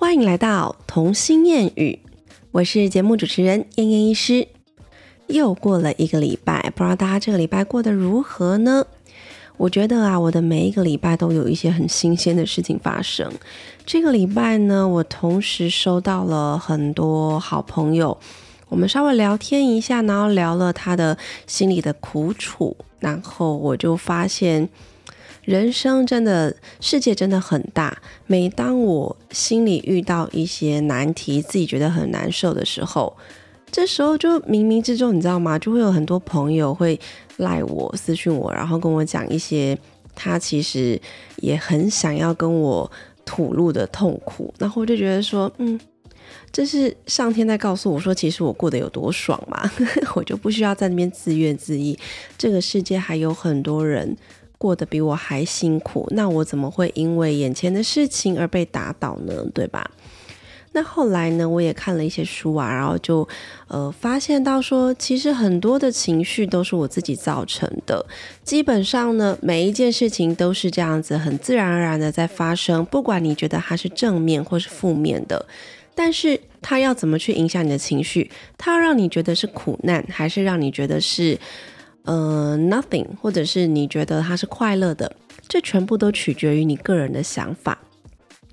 欢迎来到童心谚语，我是节目主持人燕燕医师。又过了一个礼拜，不知道大家这个礼拜过得如何呢？我觉得啊，我的每一个礼拜都有一些很新鲜的事情发生。这个礼拜呢，我同时收到了很多好朋友，我们稍微聊天一下，然后聊了他的心里的苦楚，然后我就发现。人生真的，世界真的很大。每当我心里遇到一些难题，自己觉得很难受的时候，这时候就冥冥之中，你知道吗？就会有很多朋友会赖我、私讯我，然后跟我讲一些他其实也很想要跟我吐露的痛苦。然后我就觉得说，嗯，这是上天在告诉我说，其实我过得有多爽嘛，我就不需要在那边自怨自艾。这个世界还有很多人。过得比我还辛苦，那我怎么会因为眼前的事情而被打倒呢？对吧？那后来呢？我也看了一些书啊，然后就呃发现到说，其实很多的情绪都是我自己造成的。基本上呢，每一件事情都是这样子，很自然而然的在发生。不管你觉得它是正面或是负面的，但是它要怎么去影响你的情绪？它要让你觉得是苦难，还是让你觉得是？呃，nothing，或者是你觉得它是快乐的，这全部都取决于你个人的想法。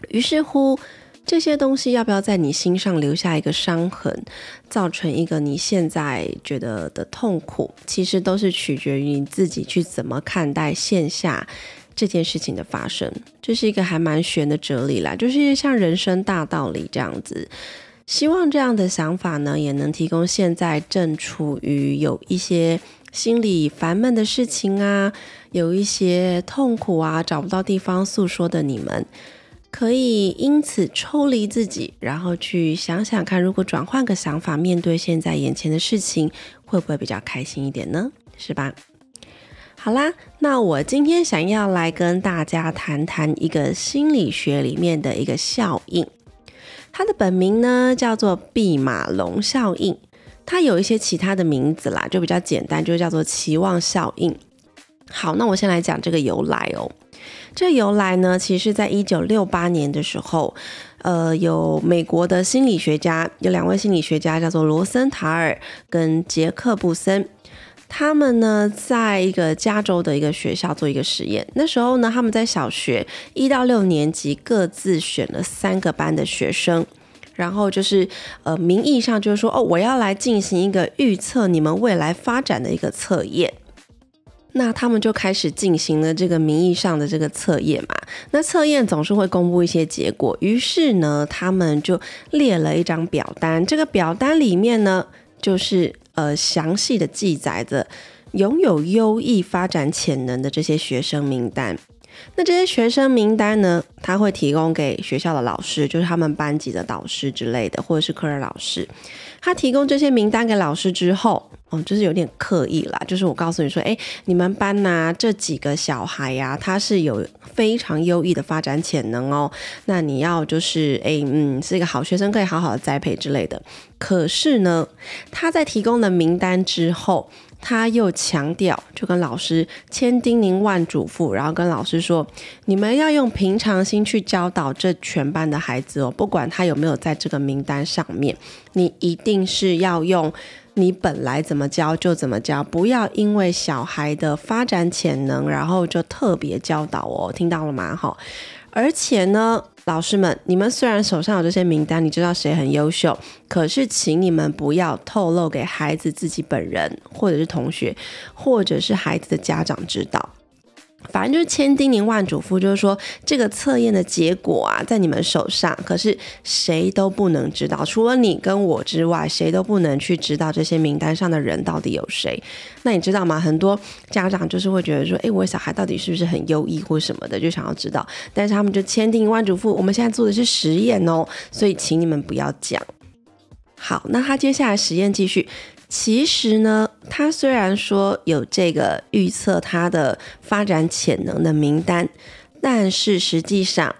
于是乎，这些东西要不要在你心上留下一个伤痕，造成一个你现在觉得的痛苦，其实都是取决于你自己去怎么看待线下这件事情的发生。这是一个还蛮玄的哲理啦，就是像人生大道理这样子。希望这样的想法呢，也能提供现在正处于有一些。心里烦闷的事情啊，有一些痛苦啊，找不到地方诉说的你们，可以因此抽离自己，然后去想想看，如果转换个想法，面对现在眼前的事情，会不会比较开心一点呢？是吧？好啦，那我今天想要来跟大家谈谈一个心理学里面的一个效应，它的本名呢叫做毕马龙效应。它有一些其他的名字啦，就比较简单，就叫做期望效应。好，那我先来讲这个由来哦。这由来呢，其实在一九六八年的时候，呃，有美国的心理学家，有两位心理学家叫做罗森塔尔跟杰克布森，他们呢，在一个加州的一个学校做一个实验。那时候呢，他们在小学一到六年级各自选了三个班的学生。然后就是，呃，名义上就是说，哦，我要来进行一个预测你们未来发展的一个测验。那他们就开始进行了这个名义上的这个测验嘛。那测验总是会公布一些结果，于是呢，他们就列了一张表单。这个表单里面呢，就是呃详细的记载着拥有优异发展潜能的这些学生名单。那这些学生名单呢？他会提供给学校的老师，就是他们班级的导师之类的，或者是科任老师。他提供这些名单给老师之后，哦，就是有点刻意啦。就是我告诉你说，哎，你们班呐这几个小孩呀，他是有非常优异的发展潜能哦。那你要就是，哎，嗯，是一个好学生，可以好好的栽培之类的。可是呢，他在提供了名单之后。他又强调，就跟老师千叮咛万嘱咐，然后跟老师说：“你们要用平常心去教导这全班的孩子哦，不管他有没有在这个名单上面，你一定是要用你本来怎么教就怎么教，不要因为小孩的发展潜能，然后就特别教导哦，听到了吗？哈，而且呢。”老师们，你们虽然手上有这些名单，你知道谁很优秀，可是请你们不要透露给孩子自己本人，或者是同学，或者是孩子的家长知道。反正就是千叮咛万嘱咐，就是说这个测验的结果啊，在你们手上，可是谁都不能知道，除了你跟我之外，谁都不能去知道这些名单上的人到底有谁。那你知道吗？很多家长就是会觉得说，哎，我小孩到底是不是很优异或什么的，就想要知道。但是他们就千叮咛万嘱咐，我们现在做的是实验哦，所以请你们不要讲。好，那他接下来实验继续。其实呢，他虽然说有这个预测他的发展潜能的名单，但是实际上，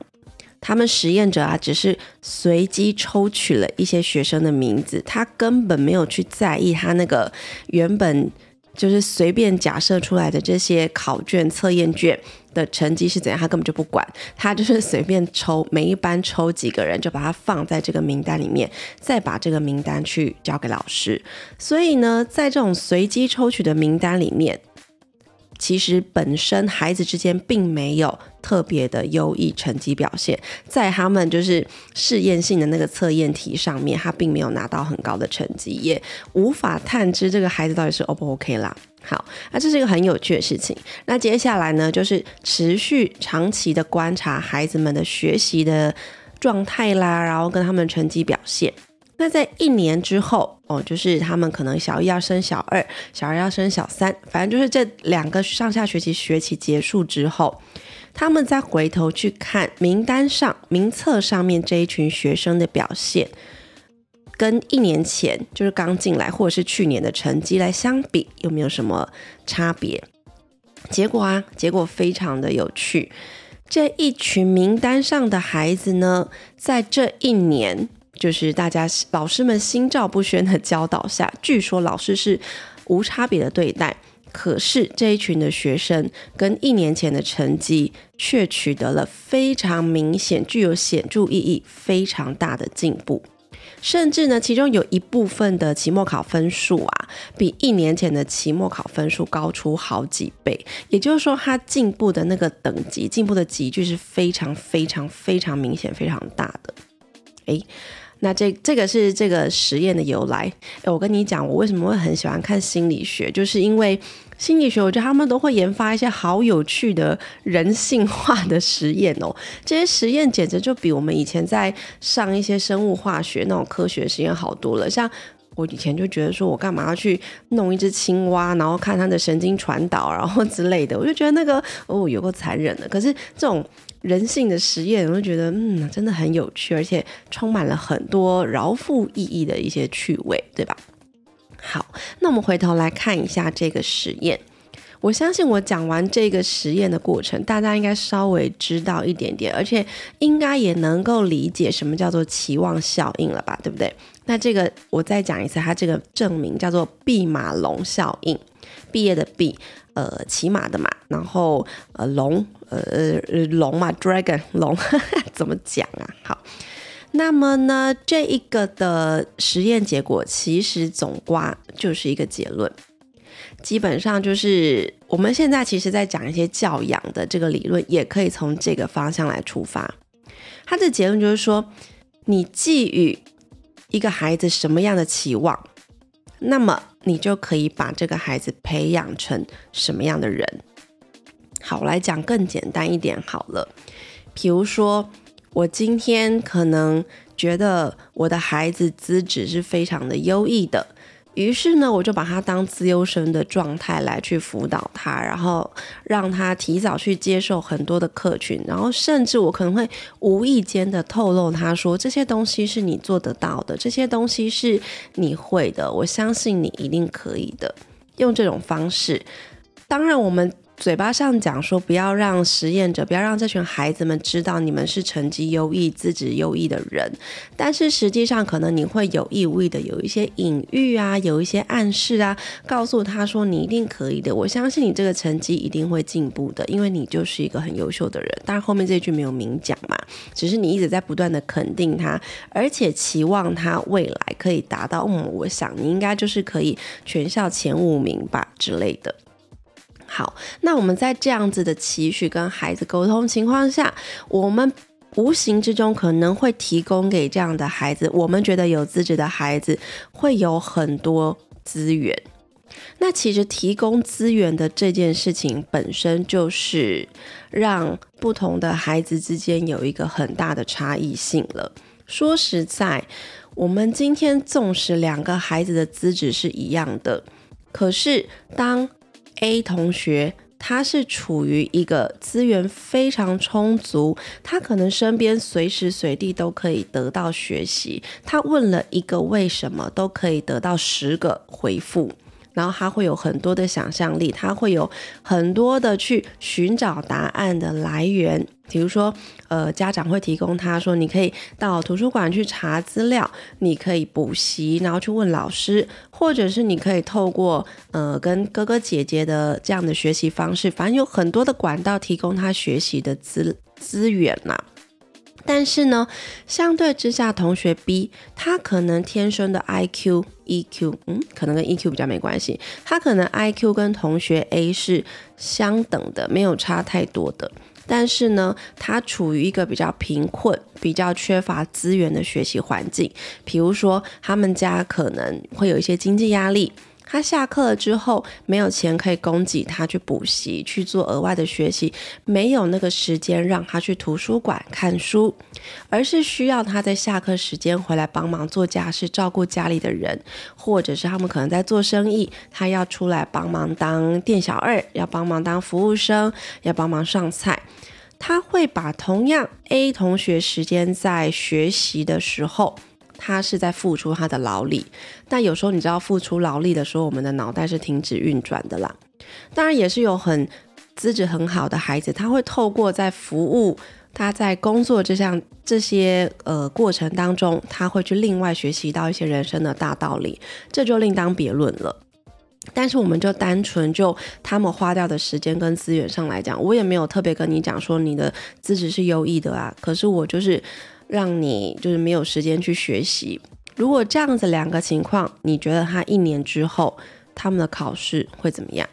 他们实验者啊，只是随机抽取了一些学生的名字，他根本没有去在意他那个原本就是随便假设出来的这些考卷、测验卷的成绩是怎样，他根本就不管，他就是随便抽，每一班抽几个人，就把它放在这个名单里面，再把这个名单去交给老师。所以呢，在这种随机抽取的名单里面。其实本身孩子之间并没有特别的优异成绩表现，在他们就是试验性的那个测验题上面，他并没有拿到很高的成绩，也无法探知这个孩子到底是 O 不 OK 啦。好，那这是一个很有趣的事情。那接下来呢，就是持续长期的观察孩子们的学习的状态啦，然后跟他们成绩表现。那在一年之后哦，就是他们可能小一要升小二，小二要升小三，反正就是这两个上下学期学期结束之后，他们再回头去看名单上名册上面这一群学生的表现，跟一年前就是刚进来或者是去年的成绩来相比，有没有什么差别？结果啊，结果非常的有趣，这一群名单上的孩子呢，在这一年。就是大家老师们心照不宣的教导下，据说老师是无差别的对待，可是这一群的学生跟一年前的成绩却取得了非常明显、具有显著意义、非常大的进步，甚至呢，其中有一部分的期末考分数啊，比一年前的期末考分数高出好几倍，也就是说，他进步的那个等级、进步的级距是非常、非常、非常明显、非常大的，诶。那这这个是这个实验的由来。哎，我跟你讲，我为什么会很喜欢看心理学，就是因为心理学，我觉得他们都会研发一些好有趣的人性化的实验哦。这些实验简直就比我们以前在上一些生物化学那种科学实验好多了。像我以前就觉得说，我干嘛要去弄一只青蛙，然后看它的神经传导，然后之类的，我就觉得那个哦，有够残忍的。可是这种。人性的实验，我就觉得，嗯，真的很有趣，而且充满了很多饶富意义的一些趣味，对吧？好，那我们回头来看一下这个实验。我相信我讲完这个实验的过程，大家应该稍微知道一点点，而且应该也能够理解什么叫做期望效应了吧？对不对？那这个我再讲一次，它这个证明叫做毕马龙效应。毕业的毕，呃，骑马的马，然后呃，龙，呃，龙嘛，dragon 龙，怎么讲啊？好，那么呢，这一个的实验结果其实总瓜就是一个结论，基本上就是我们现在其实在讲一些教养的这个理论，也可以从这个方向来出发。它的结论就是说，你寄予一个孩子什么样的期望？那么你就可以把这个孩子培养成什么样的人？好，来讲更简单一点好了。比如说，我今天可能觉得我的孩子资质是非常的优异的。于是呢，我就把他当自优生的状态来去辅导他，然后让他提早去接受很多的客群，然后甚至我可能会无意间的透露他说这些东西是你做得到的，这些东西是你会的，我相信你一定可以的。用这种方式，当然我们。嘴巴上讲说不要让实验者，不要让这群孩子们知道你们是成绩优异、资质优异的人，但是实际上可能你会有意无意的有一些隐喻啊，有一些暗示啊，告诉他说你一定可以的，我相信你这个成绩一定会进步的，因为你就是一个很优秀的人。但后面这句没有明讲嘛，只是你一直在不断的肯定他，而且期望他未来可以达到，嗯，我想你应该就是可以全校前五名吧之类的。好，那我们在这样子的期许跟孩子沟通情况下，我们无形之中可能会提供给这样的孩子，我们觉得有资质的孩子会有很多资源。那其实提供资源的这件事情本身就是让不同的孩子之间有一个很大的差异性了。说实在，我们今天纵使两个孩子的资质是一样的，可是当 A 同学，他是处于一个资源非常充足，他可能身边随时随地都可以得到学习。他问了一个为什么，都可以得到十个回复。然后他会有很多的想象力，他会有很多的去寻找答案的来源。比如说，呃，家长会提供他说，你可以到图书馆去查资料，你可以补习，然后去问老师，或者是你可以透过呃跟哥哥姐姐的这样的学习方式，反正有很多的管道提供他学习的资资源呐。但是呢，相对之下，同学 B 他可能天生的 IQ、EQ，嗯，可能跟 EQ 比较没关系。他可能 IQ 跟同学 A 是相等的，没有差太多的。但是呢，他处于一个比较贫困、比较缺乏资源的学习环境，比如说他们家可能会有一些经济压力。他下课了之后，没有钱可以供给他去补习、去做额外的学习，没有那个时间让他去图书馆看书，而是需要他在下课时间回来帮忙做家事、照顾家里的人，或者是他们可能在做生意，他要出来帮忙当店小二，要帮忙当服务生，要帮忙上菜。他会把同样 A 同学时间在学习的时候。他是在付出他的劳力，但有时候你知道，付出劳力的时候，我们的脑袋是停止运转的啦。当然，也是有很资质很好的孩子，他会透过在服务、他在工作这项这些呃过程当中，他会去另外学习到一些人生的大道理，这就另当别论了。但是，我们就单纯就他们花掉的时间跟资源上来讲，我也没有特别跟你讲说你的资质是优异的啊。可是我就是。让你就是没有时间去学习。如果这样子两个情况，你觉得他一年之后他们的考试会怎么样？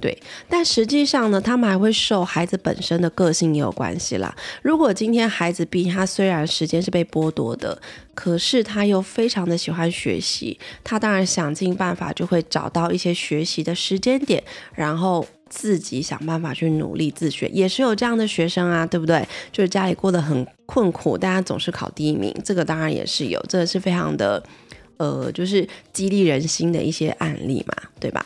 对，但实际上呢，他们还会受孩子本身的个性也有关系啦。如果今天孩子 B 他虽然时间是被剥夺的，可是他又非常的喜欢学习，他当然想尽办法就会找到一些学习的时间点，然后。自己想办法去努力自学，也是有这样的学生啊，对不对？就是家里过得很困苦，大家总是考第一名，这个当然也是有，这个是非常的，呃，就是激励人心的一些案例嘛，对吧？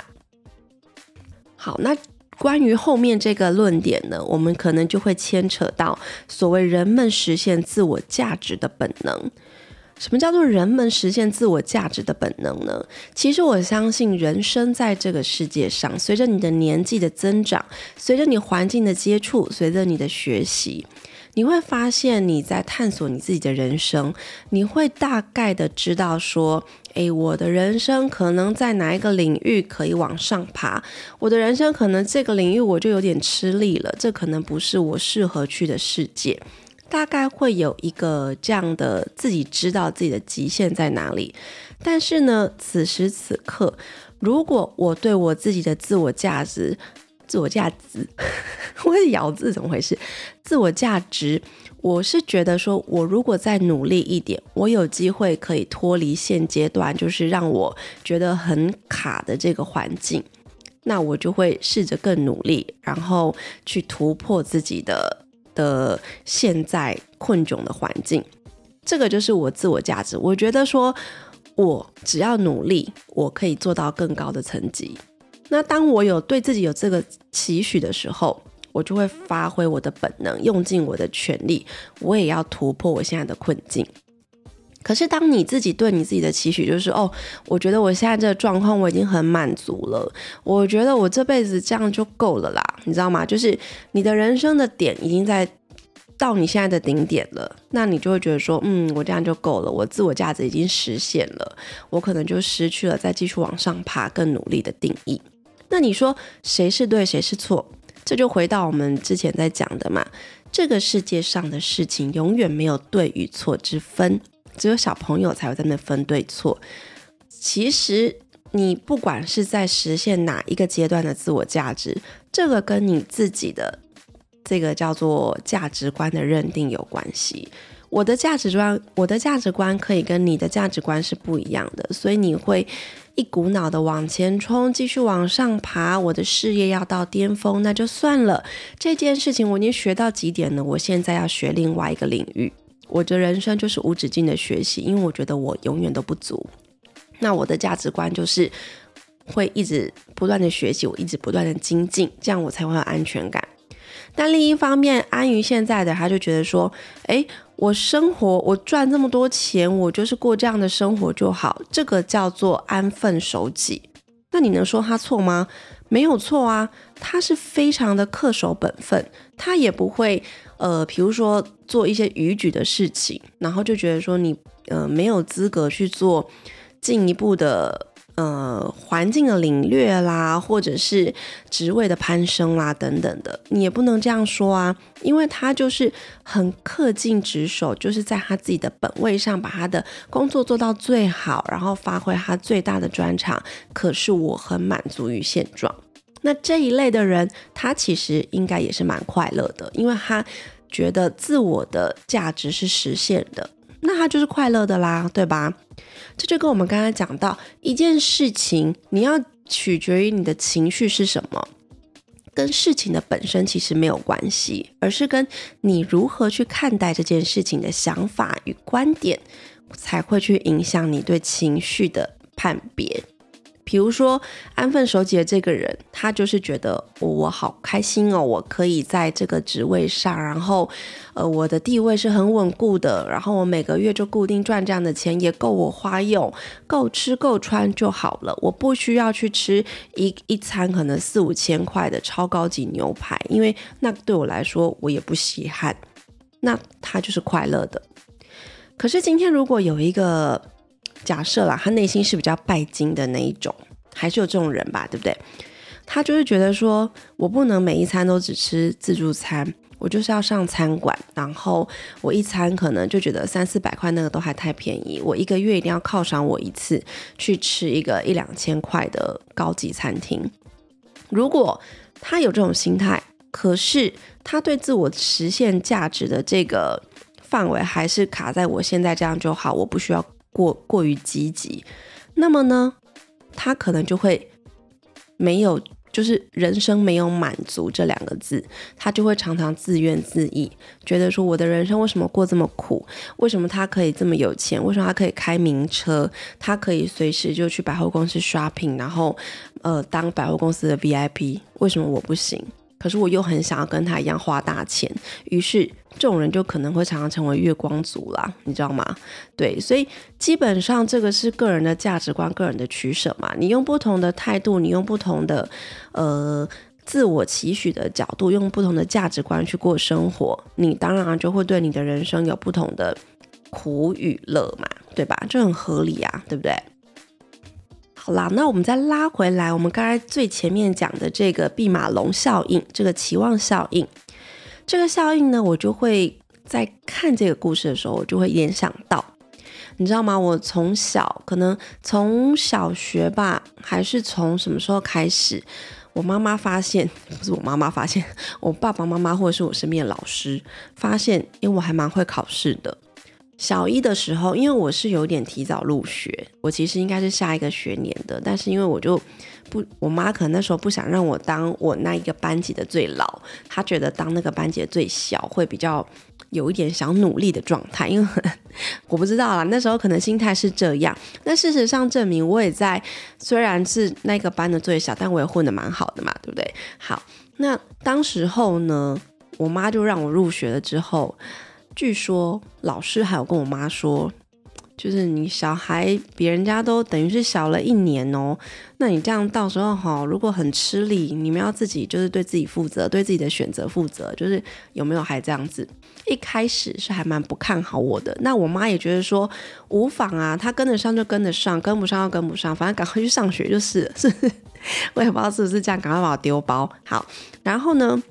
好，那关于后面这个论点呢，我们可能就会牵扯到所谓人们实现自我价值的本能。什么叫做人们实现自我价值的本能呢？其实我相信，人生在这个世界上，随着你的年纪的增长，随着你环境的接触，随着你的学习，你会发现你在探索你自己的人生。你会大概的知道说，诶，我的人生可能在哪一个领域可以往上爬，我的人生可能这个领域我就有点吃力了，这可能不是我适合去的世界。大概会有一个这样的自己知道自己的极限在哪里，但是呢，此时此刻，如果我对我自己的自我价值、自我价值，我咬字怎么回事？自我价值，我是觉得说，我如果再努力一点，我有机会可以脱离现阶段就是让我觉得很卡的这个环境，那我就会试着更努力，然后去突破自己的。的现在困窘的环境，这个就是我自我价值。我觉得说，我只要努力，我可以做到更高的层级。那当我有对自己有这个期许的时候，我就会发挥我的本能，用尽我的全力，我也要突破我现在的困境。可是，当你自己对你自己的期许就是哦，我觉得我现在这个状况我已经很满足了，我觉得我这辈子这样就够了啦，你知道吗？就是你的人生的点已经在到你现在的顶点了，那你就会觉得说，嗯，我这样就够了，我自我价值已经实现了，我可能就失去了再继续往上爬、更努力的定义。那你说谁是对，谁是错？这就回到我们之前在讲的嘛，这个世界上的事情永远没有对与错之分。只有小朋友才会在那分对错。其实你不管是在实现哪一个阶段的自我价值，这个跟你自己的这个叫做价值观的认定有关系。我的价值观，我的价值观可以跟你的价值观是不一样的，所以你会一股脑的往前冲，继续往上爬。我的事业要到巅峰，那就算了。这件事情我已经学到极点了，我现在要学另外一个领域。我的人生就是无止境的学习，因为我觉得我永远都不足。那我的价值观就是会一直不断的学习，我一直不断的精进，这样我才会有安全感。但另一方面，安于现在的他就觉得说，诶，我生活我赚这么多钱，我就是过这样的生活就好，这个叫做安分守己。那你能说他错吗？没有错啊，他是非常的恪守本分，他也不会呃，比如说做一些逾矩的事情，然后就觉得说你呃没有资格去做进一步的。呃，环境的领略啦，或者是职位的攀升啦，等等的，你也不能这样说啊，因为他就是很恪尽职守，就是在他自己的本位上把他的工作做到最好，然后发挥他最大的专长。可是我很满足于现状。那这一类的人，他其实应该也是蛮快乐的，因为他觉得自我的价值是实现的，那他就是快乐的啦，对吧？这就跟我们刚才讲到一件事情，你要取决于你的情绪是什么，跟事情的本身其实没有关系，而是跟你如何去看待这件事情的想法与观点，才会去影响你对情绪的判别。比如说安分守己的这个人，他就是觉得我我好开心哦，我可以在这个职位上，然后呃我的地位是很稳固的，然后我每个月就固定赚这样的钱，也够我花用，够吃够穿就好了，我不需要去吃一一餐可能四五千块的超高级牛排，因为那对我来说我也不稀罕，那他就是快乐的。可是今天如果有一个。假设啦，他内心是比较拜金的那一种，还是有这种人吧，对不对？他就是觉得说，我不能每一餐都只吃自助餐，我就是要上餐馆，然后我一餐可能就觉得三四百块那个都还太便宜，我一个月一定要犒赏我一次，去吃一个一两千块的高级餐厅。如果他有这种心态，可是他对自我实现价值的这个范围还是卡在我现在这样就好，我不需要。过过于积极，那么呢，他可能就会没有，就是人生没有满足这两个字，他就会常常自怨自艾，觉得说我的人生为什么过这么苦？为什么他可以这么有钱？为什么他可以开名车？他可以随时就去百货公司 shopping，然后呃当百货公司的 VIP？为什么我不行？可是我又很想要跟他一样花大钱，于是这种人就可能会常常成为月光族啦，你知道吗？对，所以基本上这个是个人的价值观、个人的取舍嘛。你用不同的态度，你用不同的呃自我期许的角度，用不同的价值观去过生活，你当然就会对你的人生有不同的苦与乐嘛，对吧？这很合理啊，对不对？好啦，那我们再拉回来，我们刚才最前面讲的这个弼马龙效应，这个期望效应，这个效应呢，我就会在看这个故事的时候，我就会联想到，你知道吗？我从小可能从小学吧，还是从什么时候开始，我妈妈发现，不是我妈妈发现，我爸爸妈妈或者是我身边的老师发现，因为我还蛮会考试的。小一的时候，因为我是有点提早入学，我其实应该是下一个学年的，但是因为我就不，我妈可能那时候不想让我当我那一个班级的最老，她觉得当那个班级的最小会比较有一点想努力的状态，因为 我不知道啦，那时候可能心态是这样。那事实上证明，我也在虽然是那个班的最小，但我也混得蛮好的嘛，对不对？好，那当时候呢，我妈就让我入学了之后。据说老师还有跟我妈说，就是你小孩比人家都等于是小了一年哦，那你这样到时候哈，如果很吃力，你们要自己就是对自己负责，对自己的选择负责，就是有没有还这样子？一开始是还蛮不看好我的，那我妈也觉得说无妨啊，他跟得上就跟得上，跟不上就跟不上，反正赶快去上学就是，是，我也不知道是不是这样，赶快把我丢包好，然后呢，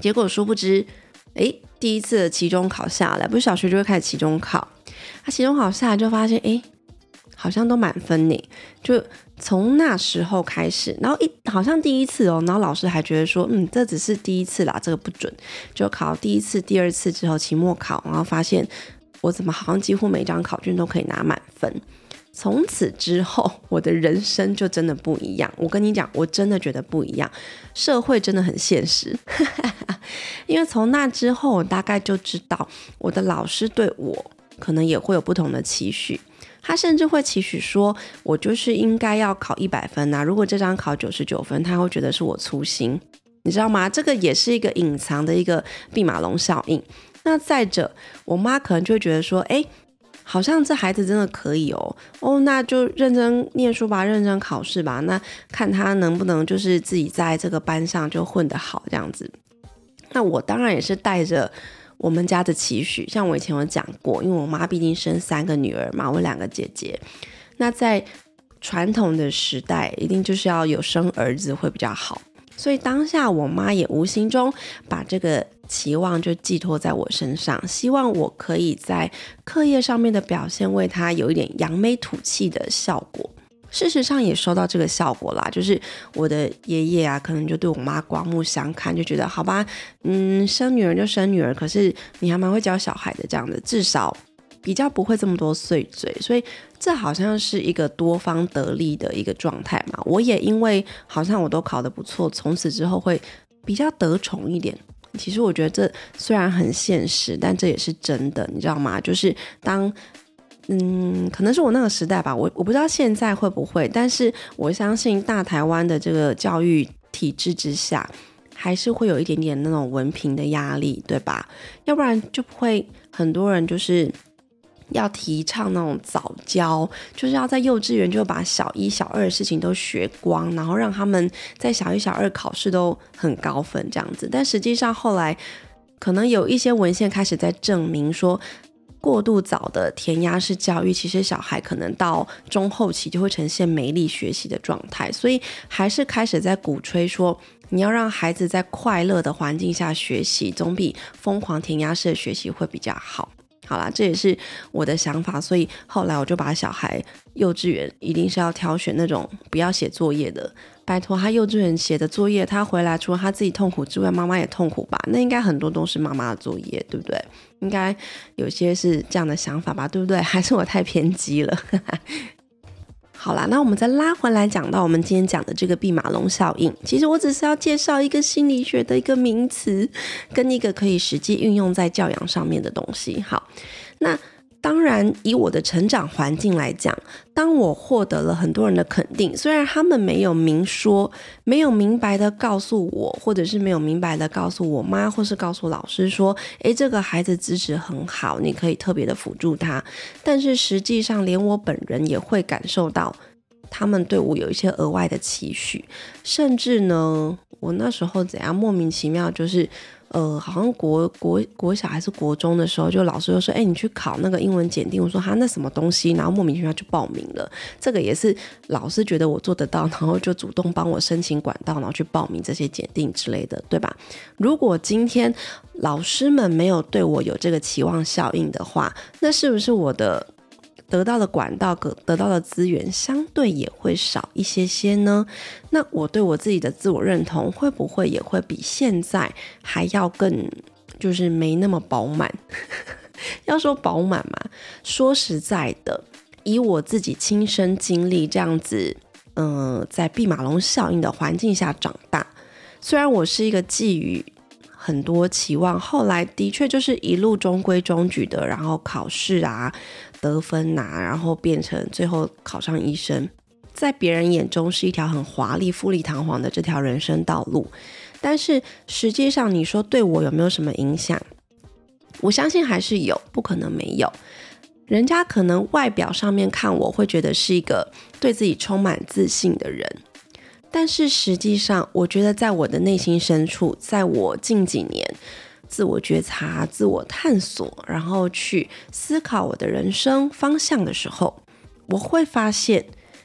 结果殊不知，哎。第一次的期中考下来，不是小学就会开始期中考，他期中考下来就发现，哎，好像都满分呢。就从那时候开始，然后一好像第一次哦，然后老师还觉得说，嗯，这只是第一次啦，这个不准。就考第一次、第二次之后，期末考，然后发现我怎么好像几乎每张考卷都可以拿满分。从此之后，我的人生就真的不一样。我跟你讲，我真的觉得不一样。社会真的很现实，因为从那之后，我大概就知道我的老师对我可能也会有不同的期许。他甚至会期许说，我就是应该要考一百分呐。如果这张考九十九分，他会觉得是我粗心，你知道吗？这个也是一个隐藏的一个弼马龙效应。那再者，我妈可能就会觉得说，哎。好像这孩子真的可以哦，哦，那就认真念书吧，认真考试吧，那看他能不能就是自己在这个班上就混得好这样子。那我当然也是带着我们家的期许，像我以前有讲过，因为我妈毕竟生三个女儿嘛，我两个姐姐，那在传统的时代，一定就是要有生儿子会比较好。所以当下我妈也无形中把这个期望就寄托在我身上，希望我可以在课业上面的表现为她有一点扬眉吐气的效果。事实上也收到这个效果啦，就是我的爷爷啊，可能就对我妈刮目相看，就觉得好吧，嗯，生女儿就生女儿，可是你还蛮会教小孩的这样的，至少。比较不会这么多碎嘴，所以这好像是一个多方得利的一个状态嘛。我也因为好像我都考得不错，从此之后会比较得宠一点。其实我觉得这虽然很现实，但这也是真的，你知道吗？就是当嗯，可能是我那个时代吧，我我不知道现在会不会，但是我相信大台湾的这个教育体制之下，还是会有一点点那种文凭的压力，对吧？要不然就不会很多人就是。要提倡那种早教，就是要在幼稚园就把小一、小二的事情都学光，然后让他们在小一、小二考试都很高分这样子。但实际上后来可能有一些文献开始在证明说，过度早的填鸭式教育，其实小孩可能到中后期就会呈现没力学习的状态。所以还是开始在鼓吹说，你要让孩子在快乐的环境下学习，总比疯狂填鸭式的学习会比较好。好啦，这也是我的想法，所以后来我就把小孩幼稚园一定是要挑选那种不要写作业的。拜托，他幼稚园写的作业，他回来除了他自己痛苦之外，妈妈也痛苦吧？那应该很多都是妈妈的作业，对不对？应该有些是这样的想法吧，对不对？还是我太偏激了？好啦，那我们再拉回来讲到我们今天讲的这个毕马龙效应。其实我只是要介绍一个心理学的一个名词，跟一个可以实际运用在教养上面的东西。好，那。当然，以我的成长环境来讲，当我获得了很多人的肯定，虽然他们没有明说，没有明白的告诉我，或者是没有明白的告诉我妈，或是告诉老师说，诶，这个孩子资质很好，你可以特别的辅助他。但是实际上，连我本人也会感受到，他们对我有一些额外的期许，甚至呢，我那时候怎样莫名其妙就是。呃，好像国国国小还是国中的时候，就老师就说：“哎，你去考那个英文检定。”我说：“哈，那什么东西？”然后莫名其妙就报名了。这个也是老师觉得我做得到，然后就主动帮我申请管道，然后去报名这些检定之类的，对吧？如果今天老师们没有对我有这个期望效应的话，那是不是我的？得到的管道，得得到的资源相对也会少一些些呢。那我对我自己的自我认同会不会也会比现在还要更，就是没那么饱满？要说饱满嘛，说实在的，以我自己亲身经历这样子，嗯，在毕马龙效应的环境下长大，虽然我是一个寄予很多期望，后来的确就是一路中规中矩的，然后考试啊。得分拿，然后变成最后考上医生，在别人眼中是一条很华丽、富丽堂皇的这条人生道路。但是实际上，你说对我有没有什么影响？我相信还是有，不可能没有。人家可能外表上面看我会觉得是一个对自己充满自信的人，但是实际上，我觉得在我的内心深处，在我近几年。自我觉察、自我探索，然后去思考我的人生方向的时候，我会发现，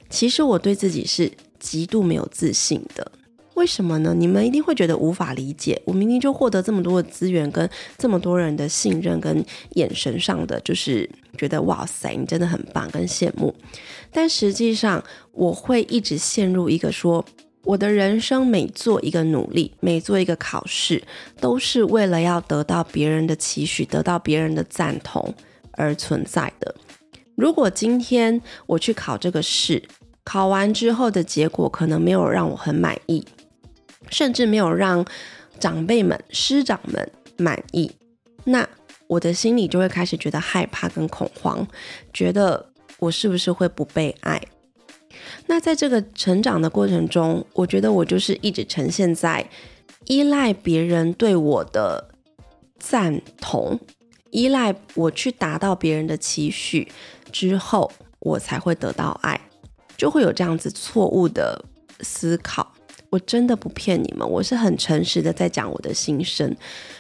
其实我对自己是极度没有自信的。为什么呢？你们一定会觉得无法理解。我明明就获得这么多的资源，跟这么多人的信任，跟眼神上的，就是觉得哇塞，你真的很棒，跟羡慕。但实际上，我会一直陷入一个说。我的人生每做一个努力，每做一个考试，都是为了要得到别人的期许，得到别人的赞同而存在的。如果今天我去考这个试，考完之后的结果可能没有让我很满意，甚至没有让长辈们、师长们满意，那我的心里就会开始觉得害怕跟恐慌，觉得我是不是会不被爱？那在这个成长的过程中，我觉得我就是一直呈现在依赖别人对我的赞同，依赖我去达到别人的期许之后，我才会得到爱，就会有这样子错误的思考。我真的不骗你们，我是很诚实的在讲我的心声。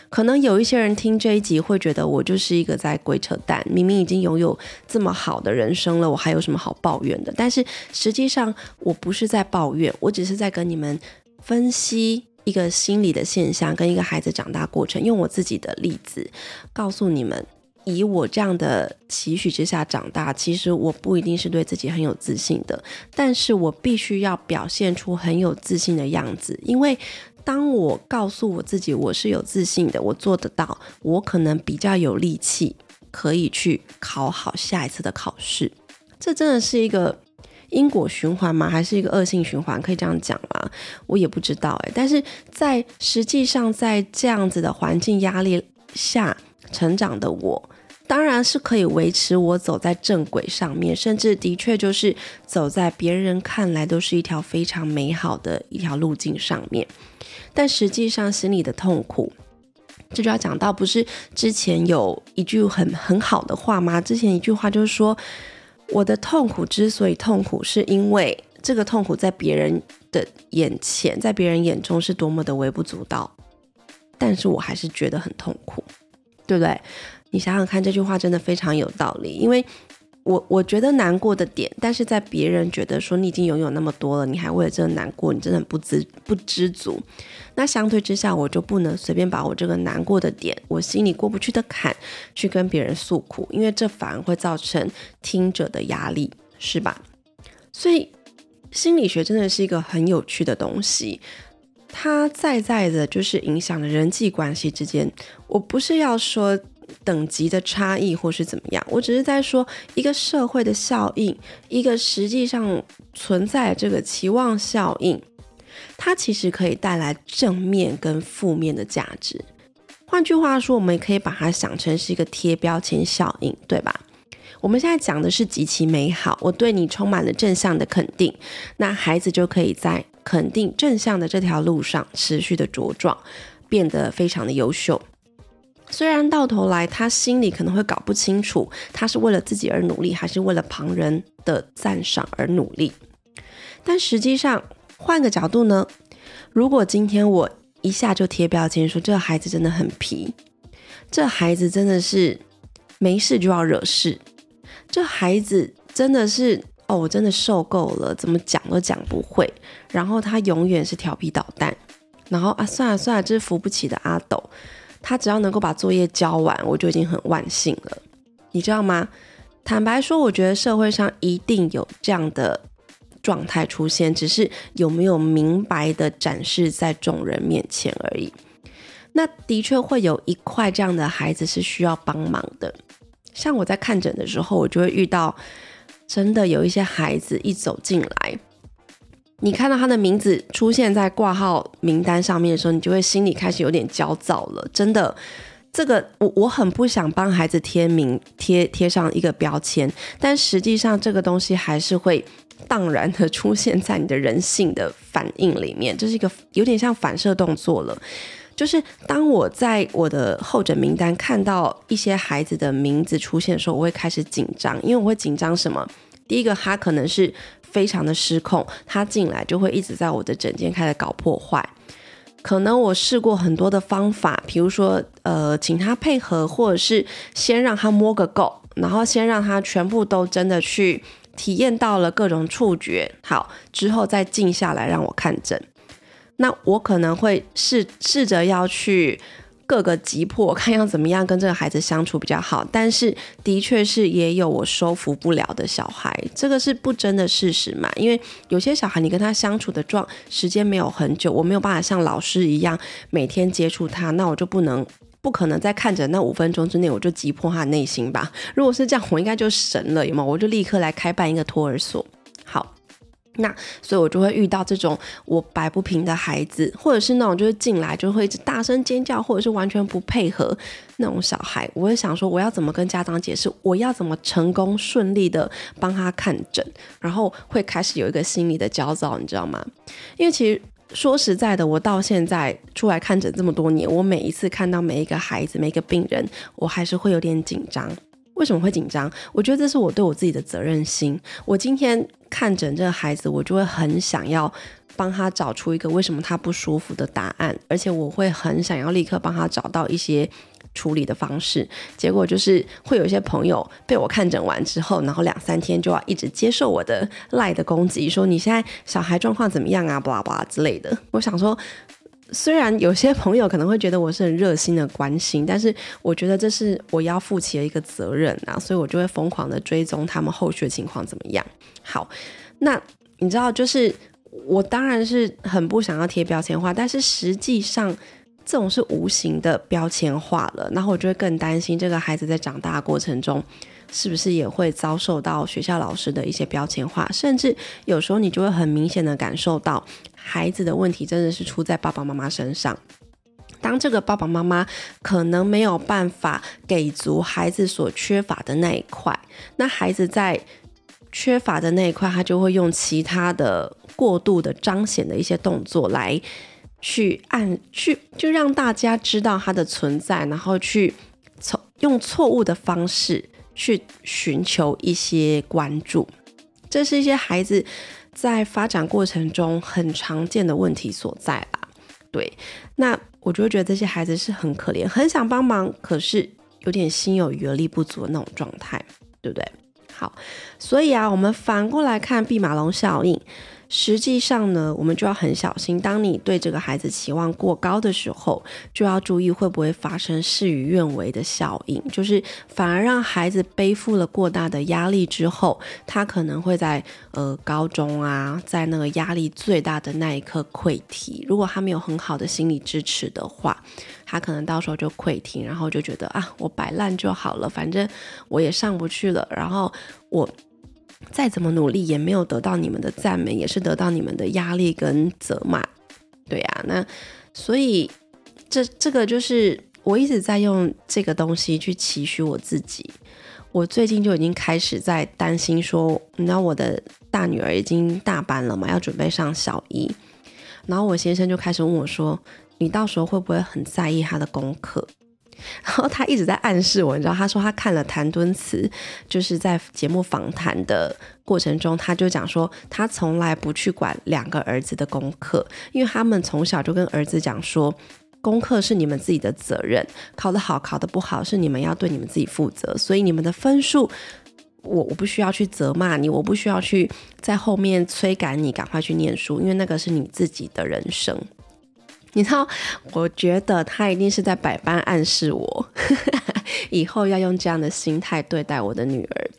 可能有一些人听这一集会觉得我就是一个在鬼扯淡，明明已经拥有这么好的人生了，我还有什么好抱怨的？但是实际上我不是在抱怨，我只是在跟你们分析一个心理的现象，跟一个孩子长大过程，用我自己的例子告诉你们。以我这样的期许之下长大，其实我不一定是对自己很有自信的，但是我必须要表现出很有自信的样子，因为当我告诉我自己我是有自信的，我做得到，我可能比较有力气可以去考好下一次的考试。这真的是一个因果循环吗？还是一个恶性循环？可以这样讲吗？我也不知道诶，但是在实际上，在这样子的环境压力下成长的我。当然是可以维持我走在正轨上面，甚至的确就是走在别人看来都是一条非常美好的一条路径上面。但实际上心里的痛苦，这就要讲到，不是之前有一句很很好的话吗？之前一句话就是说，我的痛苦之所以痛苦，是因为这个痛苦在别人的眼前，在别人眼中是多么的微不足道，但是我还是觉得很痛苦，对不对？你想想看，这句话真的非常有道理。因为我我觉得难过的点，但是在别人觉得说你已经拥有那么多了，你还为了这个难过，你真的很不知不知足。那相对之下，我就不能随便把我这个难过的点，我心里过不去的坎，去跟别人诉苦，因为这反而会造成听者的压力，是吧？所以心理学真的是一个很有趣的东西，它在在的就是影响了人际关系之间。我不是要说。等级的差异，或是怎么样？我只是在说一个社会的效应，一个实际上存在这个期望效应，它其实可以带来正面跟负面的价值。换句话说，我们也可以把它想成是一个贴标签效应，对吧？我们现在讲的是极其美好，我对你充满了正向的肯定，那孩子就可以在肯定正向的这条路上持续的茁壮，变得非常的优秀。虽然到头来他心里可能会搞不清楚，他是为了自己而努力，还是为了旁人的赞赏而努力。但实际上，换个角度呢？如果今天我一下就贴标签说这孩子真的很皮，这孩子真的是没事就要惹事，这孩子真的是哦，我真的受够了，怎么讲都讲不会，然后他永远是调皮捣蛋，然后啊，算了算了，这是扶不起的阿斗。他只要能够把作业交完，我就已经很万幸了，你知道吗？坦白说，我觉得社会上一定有这样的状态出现，只是有没有明白的展示在众人面前而已。那的确会有一块这样的孩子是需要帮忙的。像我在看诊的时候，我就会遇到，真的有一些孩子一走进来。你看到他的名字出现在挂号名单上面的时候，你就会心里开始有点焦躁了。真的，这个我我很不想帮孩子贴名贴贴上一个标签，但实际上这个东西还是会荡然的出现在你的人性的反应里面，这是一个有点像反射动作了。就是当我在我的候诊名单看到一些孩子的名字出现的时候，我会开始紧张，因为我会紧张什么？第一个，他可能是。非常的失控，他进来就会一直在我的枕间开始搞破坏。可能我试过很多的方法，比如说呃，请他配合，或者是先让他摸个够，然后先让他全部都真的去体验到了各种触觉，好之后再静下来让我看诊。那我可能会试试着要去。各个急迫，看要怎么样跟这个孩子相处比较好，但是的确是也有我收服不了的小孩，这个是不争的事实嘛。因为有些小孩你跟他相处的状时间没有很久，我没有办法像老师一样每天接触他，那我就不能不可能在看着那五分钟之内我就击破他的内心吧。如果是这样，我应该就神了，有吗？我就立刻来开办一个托儿所。好。那所以，我就会遇到这种我摆不平的孩子，或者是那种就是进来就会一直大声尖叫，或者是完全不配合那种小孩。我会想说，我要怎么跟家长解释？我要怎么成功顺利的帮他看诊？然后会开始有一个心理的焦躁，你知道吗？因为其实说实在的，我到现在出来看诊这么多年，我每一次看到每一个孩子、每一个病人，我还是会有点紧张。为什么会紧张？我觉得这是我对我自己的责任心。我今天看诊这个孩子，我就会很想要帮他找出一个为什么他不舒服的答案，而且我会很想要立刻帮他找到一些。处理的方式，结果就是会有一些朋友被我看诊完之后，然后两三天就要一直接受我的赖的攻击，说你现在小孩状况怎么样啊，巴拉巴拉之类的。我想说，虽然有些朋友可能会觉得我是很热心的关心，但是我觉得这是我要负起的一个责任啊，所以我就会疯狂的追踪他们后续的情况怎么样。好，那你知道，就是我当然是很不想要贴标签化，但是实际上。这种是无形的标签化了，然后我就会更担心这个孩子在长大过程中，是不是也会遭受到学校老师的一些标签化，甚至有时候你就会很明显的感受到孩子的问题真的是出在爸爸妈妈身上。当这个爸爸妈妈可能没有办法给足孩子所缺乏的那一块，那孩子在缺乏的那一块，他就会用其他的过度的彰显的一些动作来。去按去，就让大家知道他的存在，然后去从用错误的方式去寻求一些关注，这是一些孩子在发展过程中很常见的问题所在吧。对，那我就会觉得这些孩子是很可怜，很想帮忙，可是有点心有余而力不足的那种状态，对不对？好，所以啊，我们反过来看毕马龙效应。实际上呢，我们就要很小心。当你对这个孩子期望过高的时候，就要注意会不会发生事与愿违的效应，就是反而让孩子背负了过大的压力之后，他可能会在呃高中啊，在那个压力最大的那一刻溃堤。如果他没有很好的心理支持的话，他可能到时候就溃堤，然后就觉得啊，我摆烂就好了，反正我也上不去了，然后我。再怎么努力也没有得到你们的赞美，也是得到你们的压力跟责骂，对呀。那所以这这个就是我一直在用这个东西去期许我自己。我最近就已经开始在担心说，你知道我的大女儿已经大班了嘛，要准备上小一，然后我先生就开始问我说，你到时候会不会很在意她的功课？然后他一直在暗示我，你知道，他说他看了谭敦慈，就是在节目访谈的过程中，他就讲说，他从来不去管两个儿子的功课，因为他们从小就跟儿子讲说，功课是你们自己的责任，考得好，考得不好是你们要对你们自己负责，所以你们的分数，我我不需要去责骂你，我不需要去在后面催赶你赶快去念书，因为那个是你自己的人生。你知道，我觉得他一定是在百般暗示我，以后要用这样的心态对待我的女儿。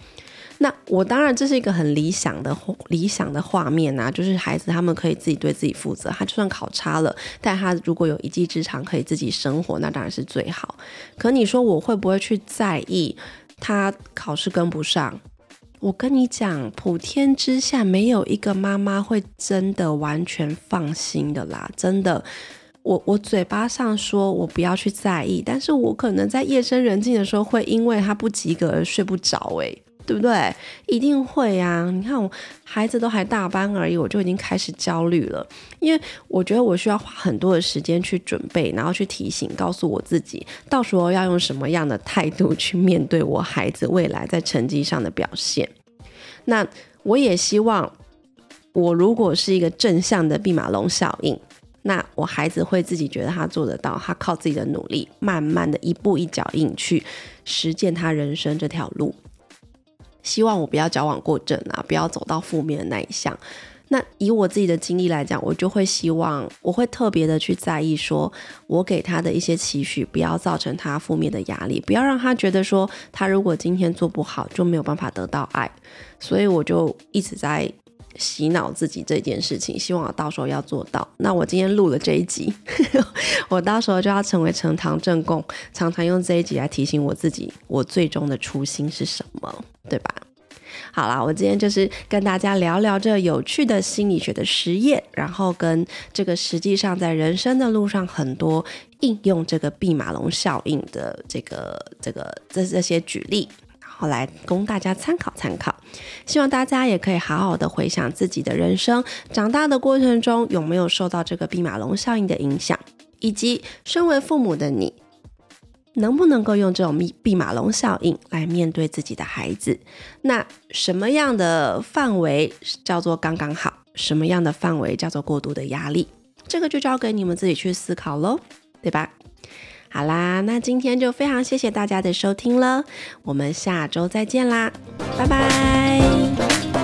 那我当然这是一个很理想的理想的画面啊，就是孩子他们可以自己对自己负责，他就算考差了，但他如果有一技之长可以自己生活，那当然是最好。可你说我会不会去在意他考试跟不上？我跟你讲，普天之下没有一个妈妈会真的完全放心的啦，真的。我我嘴巴上说我不要去在意，但是我可能在夜深人静的时候会因为他不及格而睡不着，诶，对不对？一定会呀！你看我孩子都还大班而已，我就已经开始焦虑了，因为我觉得我需要花很多的时间去准备，然后去提醒，告诉我自己，到时候要用什么样的态度去面对我孩子未来在成绩上的表现。那我也希望，我如果是一个正向的弼马龙效应。那我孩子会自己觉得他做得到，他靠自己的努力，慢慢的一步一脚印去实践他人生这条路。希望我不要矫枉过正啊，不要走到负面的那一项。那以我自己的经历来讲，我就会希望，我会特别的去在意，说我给他的一些期许，不要造成他负面的压力，不要让他觉得说他如果今天做不好就没有办法得到爱。所以我就一直在。洗脑自己这件事情，希望我到时候要做到。那我今天录了这一集，我到时候就要成为呈堂证供，常常用这一集来提醒我自己，我最终的初心是什么，对吧？好啦，我今天就是跟大家聊聊这有趣的心理学的实验，然后跟这个实际上在人生的路上很多应用这个毕马龙效应的这个这个这这些举例。好来供大家参考参考。希望大家也可以好好的回想自己的人生，长大的过程中有没有受到这个弼马龙效应的影响，以及身为父母的你。能不能够用这种密弼马龙效应来面对自己的孩子？那什么样的范围叫做刚刚好？什么样的范围叫做过度的压力？这个就交给你们自己去思考喽，对吧？好啦，那今天就非常谢谢大家的收听了，我们下周再见啦，拜拜。